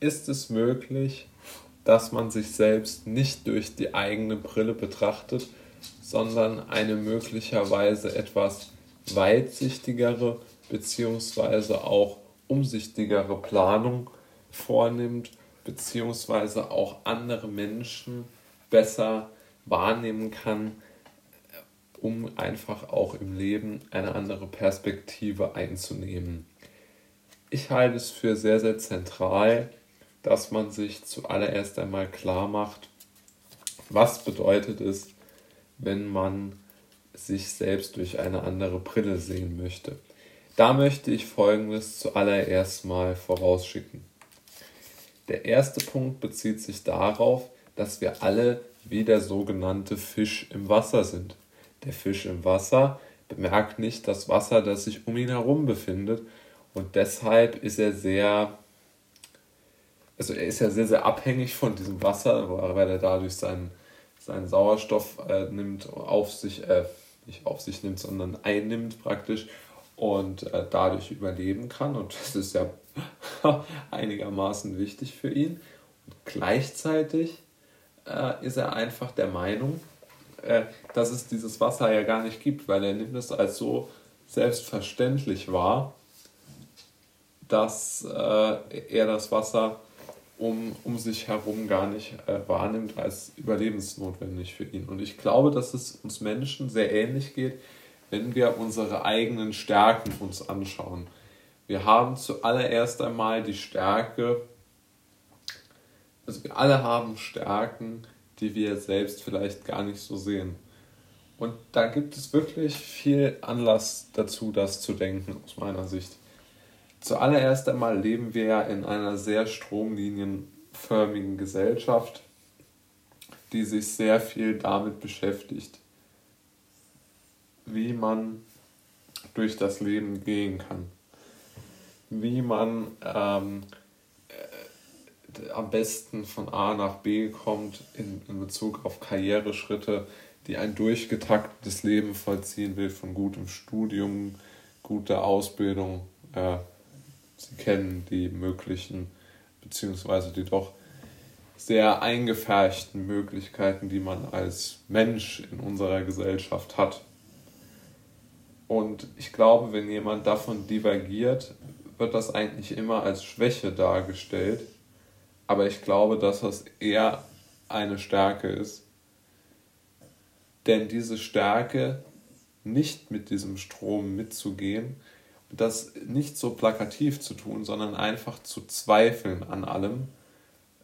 ist es möglich, dass man sich selbst nicht durch die eigene Brille betrachtet, sondern eine möglicherweise etwas weitsichtigere bzw. auch umsichtigere Planung vornimmt, bzw. auch andere Menschen besser wahrnehmen kann, um einfach auch im Leben eine andere Perspektive einzunehmen. Ich halte es für sehr, sehr zentral, dass man sich zuallererst einmal klar macht, was bedeutet es, wenn man sich selbst durch eine andere Brille sehen möchte. Da möchte ich Folgendes zuallererst mal vorausschicken. Der erste Punkt bezieht sich darauf, dass wir alle wie der sogenannte Fisch im Wasser sind. Der Fisch im Wasser bemerkt nicht das Wasser, das sich um ihn herum befindet und deshalb ist er sehr, also er ist ja sehr, sehr abhängig von diesem Wasser, weil er dadurch seinen, seinen Sauerstoff äh, nimmt, auf sich, äh, nicht auf sich nimmt, sondern einnimmt praktisch und äh, dadurch überleben kann und das ist ja einigermaßen wichtig für ihn. Und gleichzeitig äh, ist er einfach der Meinung, äh, dass es dieses Wasser ja gar nicht gibt, weil er nimmt es als so selbstverständlich wahr, dass äh, er das Wasser um, um sich herum gar nicht äh, wahrnimmt als überlebensnotwendig für ihn. Und ich glaube, dass es uns Menschen sehr ähnlich geht, wenn wir unsere eigenen Stärken uns anschauen. Wir haben zuallererst einmal die Stärke, also wir alle haben Stärken, die wir selbst vielleicht gar nicht so sehen. Und da gibt es wirklich viel Anlass dazu, das zu denken, aus meiner Sicht. Zuallererst einmal leben wir ja in einer sehr stromlinienförmigen Gesellschaft, die sich sehr viel damit beschäftigt, wie man durch das Leben gehen kann, wie man ähm, äh, am besten von A nach B kommt in, in Bezug auf Karriereschritte, die ein durchgetaktetes Leben vollziehen will, von gutem Studium, guter Ausbildung. Äh, Sie kennen die möglichen, beziehungsweise die doch sehr eingefärchten Möglichkeiten, die man als Mensch in unserer Gesellschaft hat. Und ich glaube, wenn jemand davon divergiert, wird das eigentlich immer als Schwäche dargestellt. Aber ich glaube, dass das eher eine Stärke ist. Denn diese Stärke, nicht mit diesem Strom mitzugehen, das nicht so plakativ zu tun, sondern einfach zu zweifeln an allem,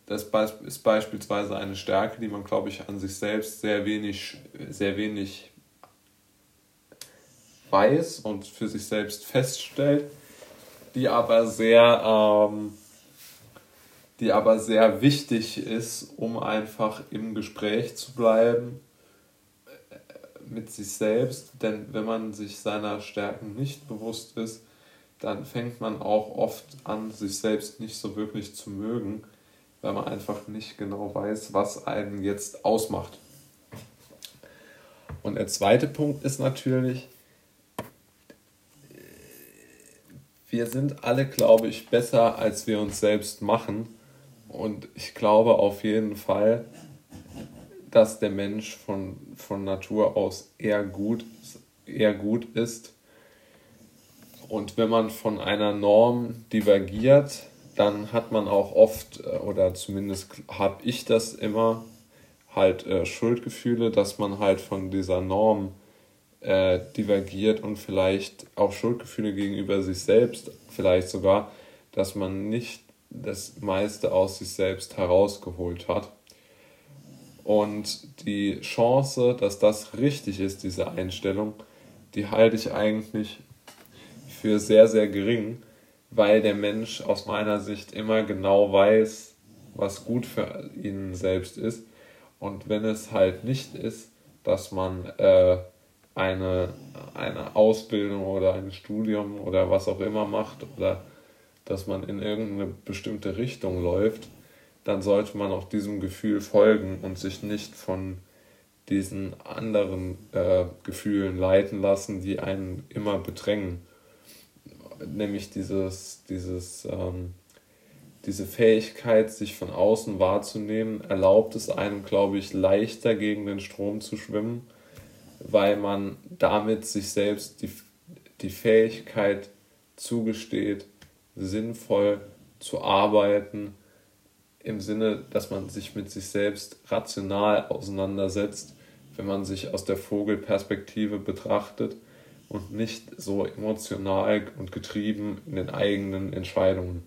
das ist beispielsweise eine Stärke, die man, glaube ich, an sich selbst sehr wenig, sehr wenig weiß und für sich selbst feststellt, die aber sehr, ähm, die aber sehr wichtig ist, um einfach im Gespräch zu bleiben mit sich selbst. Denn wenn man sich seiner Stärken nicht bewusst ist, dann fängt man auch oft an, sich selbst nicht so wirklich zu mögen, weil man einfach nicht genau weiß, was einen jetzt ausmacht. Und der zweite Punkt ist natürlich, wir sind alle, glaube ich, besser, als wir uns selbst machen. Und ich glaube auf jeden Fall, dass der Mensch von, von Natur aus eher gut, eher gut ist. Und wenn man von einer Norm divergiert, dann hat man auch oft, äh, oder zumindest habe ich das immer, halt äh, Schuldgefühle, dass man halt von dieser Norm äh, divergiert und vielleicht auch Schuldgefühle gegenüber sich selbst, vielleicht sogar, dass man nicht das meiste aus sich selbst herausgeholt hat. Und die Chance, dass das richtig ist, diese Einstellung, die halte ich eigentlich für sehr, sehr gering, weil der Mensch aus meiner Sicht immer genau weiß, was gut für ihn selbst ist. Und wenn es halt nicht ist, dass man äh, eine, eine Ausbildung oder ein Studium oder was auch immer macht oder dass man in irgendeine bestimmte Richtung läuft, dann sollte man auch diesem Gefühl folgen und sich nicht von diesen anderen äh, Gefühlen leiten lassen, die einen immer bedrängen. Nämlich dieses, dieses, ähm, diese Fähigkeit, sich von außen wahrzunehmen, erlaubt es einem, glaube ich, leichter gegen den Strom zu schwimmen, weil man damit sich selbst die, die Fähigkeit zugesteht, sinnvoll zu arbeiten, im Sinne, dass man sich mit sich selbst rational auseinandersetzt, wenn man sich aus der Vogelperspektive betrachtet und nicht so emotional und getrieben in den eigenen Entscheidungen.